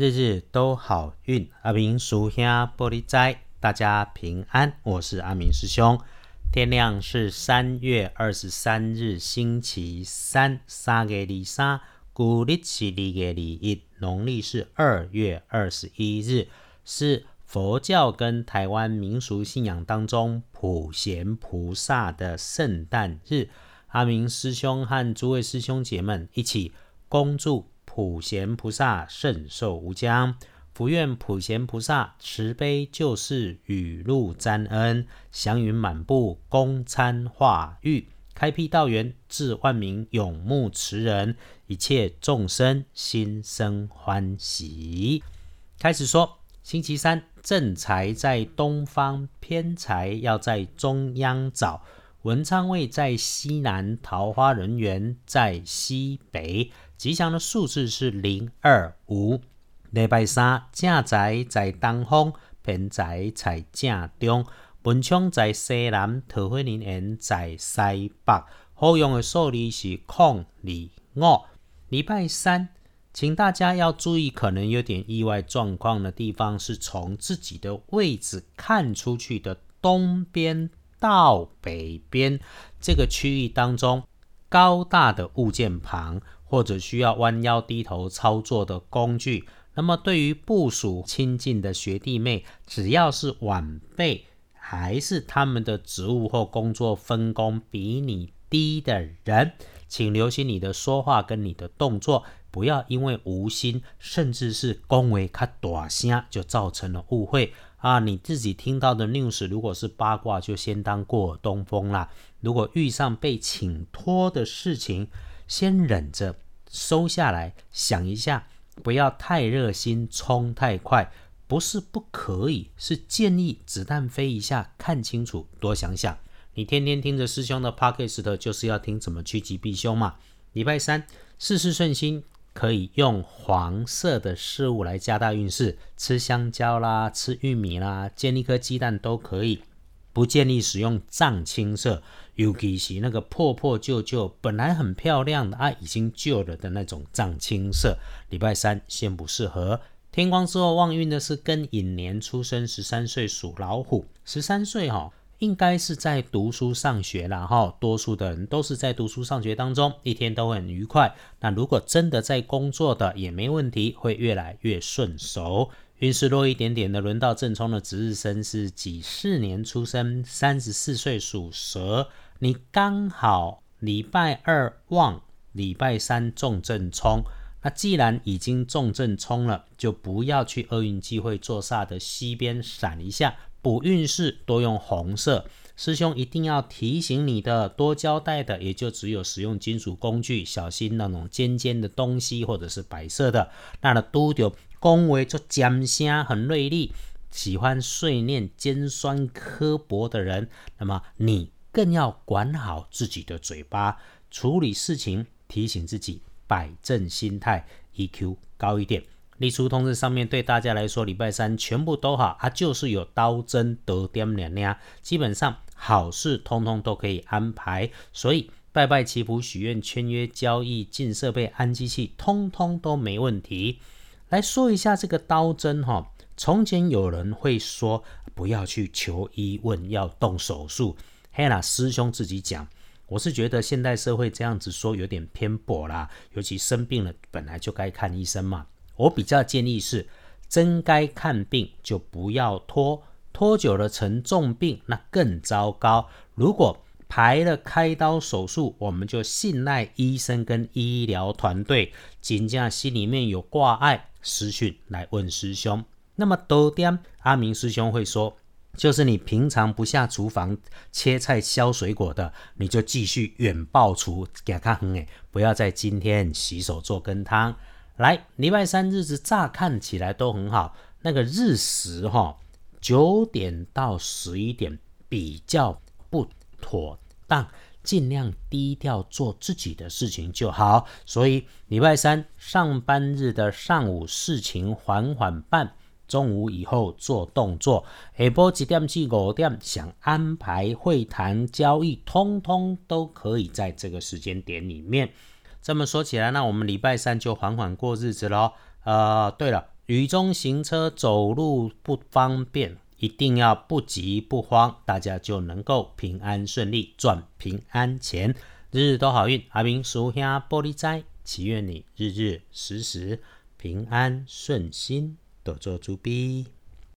日日都好运。阿明属下玻璃斋，大家平安。我是阿明师兄。天亮是三月二十三日，星期三，三月二三，古历是二月二一，农历是二月二十一日，是佛教跟台湾民俗信仰当中普贤菩萨的圣诞日。阿明师兄和诸位师兄姐们一起恭祝普贤菩萨圣寿无疆，福愿普贤菩萨慈悲救世，雨露沾恩，祥云满布，供餐化育，开辟道源，致万民永慕慈人，一切众生心生欢喜。开始说，星期三正财在东方，偏财要在中央找。文昌位在西南，桃花人缘在西北，吉祥的数字是零二五。礼拜三正宅在东方，偏宅在正中，文昌在西南，桃花人缘在西北。好用的数字是空二五。礼拜三，请大家要注意，可能有点意外状况的地方，是从自己的位置看出去的东边。到北边这个区域当中，高大的物件旁，或者需要弯腰低头操作的工具，那么对于部署亲近的学弟妹，只要是晚辈，还是他们的职务或工作分工比你低的人，请留心你的说话跟你的动作，不要因为无心，甚至是恭维卡大声，就造成了误会。啊，你自己听到的 news 如果是八卦，就先当过耳东风啦。如果遇上被请托的事情，先忍着收下来，想一下，不要太热心，冲太快，不是不可以，是建议子弹飞一下，看清楚，多想想。你天天听着师兄的 podcast，就是要听怎么趋吉避凶嘛。礼拜三，事事顺心。可以用黄色的事物来加大运势，吃香蕉啦，吃玉米啦，煎一颗鸡蛋都可以。不建议使用藏青色，尤其是那个破破旧旧、本来很漂亮的啊，已经旧了的那种藏青色。礼拜三先不适合。天光之后旺运的是庚寅年出生，十三岁属老虎，十三岁哈。应该是在读书上学啦，哈，多数的人都是在读书上学当中，一天都很愉快。那如果真的在工作的也没问题，会越来越顺手。运势弱一点点的，轮到正冲的值日生是几四年出生，三十四岁属蛇。你刚好礼拜二旺，礼拜三重正冲。那既然已经重正冲了，就不要去厄运机会坐煞的西边闪一下。补运势多用红色，师兄一定要提醒你的，多交代的也就只有使用金属工具，小心那种尖尖的东西或者是白色的。那的都有恭维做尖声很锐利，喜欢碎念尖酸刻薄的人，那么你更要管好自己的嘴巴，处理事情提醒自己摆正心态，EQ 高一点。立出通知上面对大家来说，礼拜三全部都好，它就是有刀针得点两两，基本上好事通通都可以安排。所以拜拜祈福许愿签约交易进设备安机器，通通都没问题。来说一下这个刀针哈，从前有人会说不要去求医问，要动手术。嘿啦，师兄自己讲，我是觉得现代社会这样子说有点偏颇啦，尤其生病了本来就该看医生嘛。我比较建议是，真该看病就不要拖，拖久了成重病那更糟糕。如果排了开刀手术，我们就信赖医生跟医疗团队。金家心里面有挂碍，私讯来问师兄。那么多点阿明师兄会说，就是你平常不下厨房切菜削水果的，你就继续远爆厨给他哼诶，不要在今天洗手做羹汤。来，礼拜三日子乍看起来都很好，那个日食哈，九点到十一点比较不妥当，尽量低调做自己的事情就好。所以礼拜三上班日的上午事情缓缓办，中午以后做动作，下晡几点至五点想安排会谈交易，通通都可以在这个时间点里面。这么说起来，那我们礼拜三就缓缓过日子喽。呃，对了，雨中行车走路不方便，一定要不急不慌，大家就能够平安顺利赚平安钱，日日都好运。阿明属下玻璃斋，祈愿你日日时时平安顺心，多做猪逼。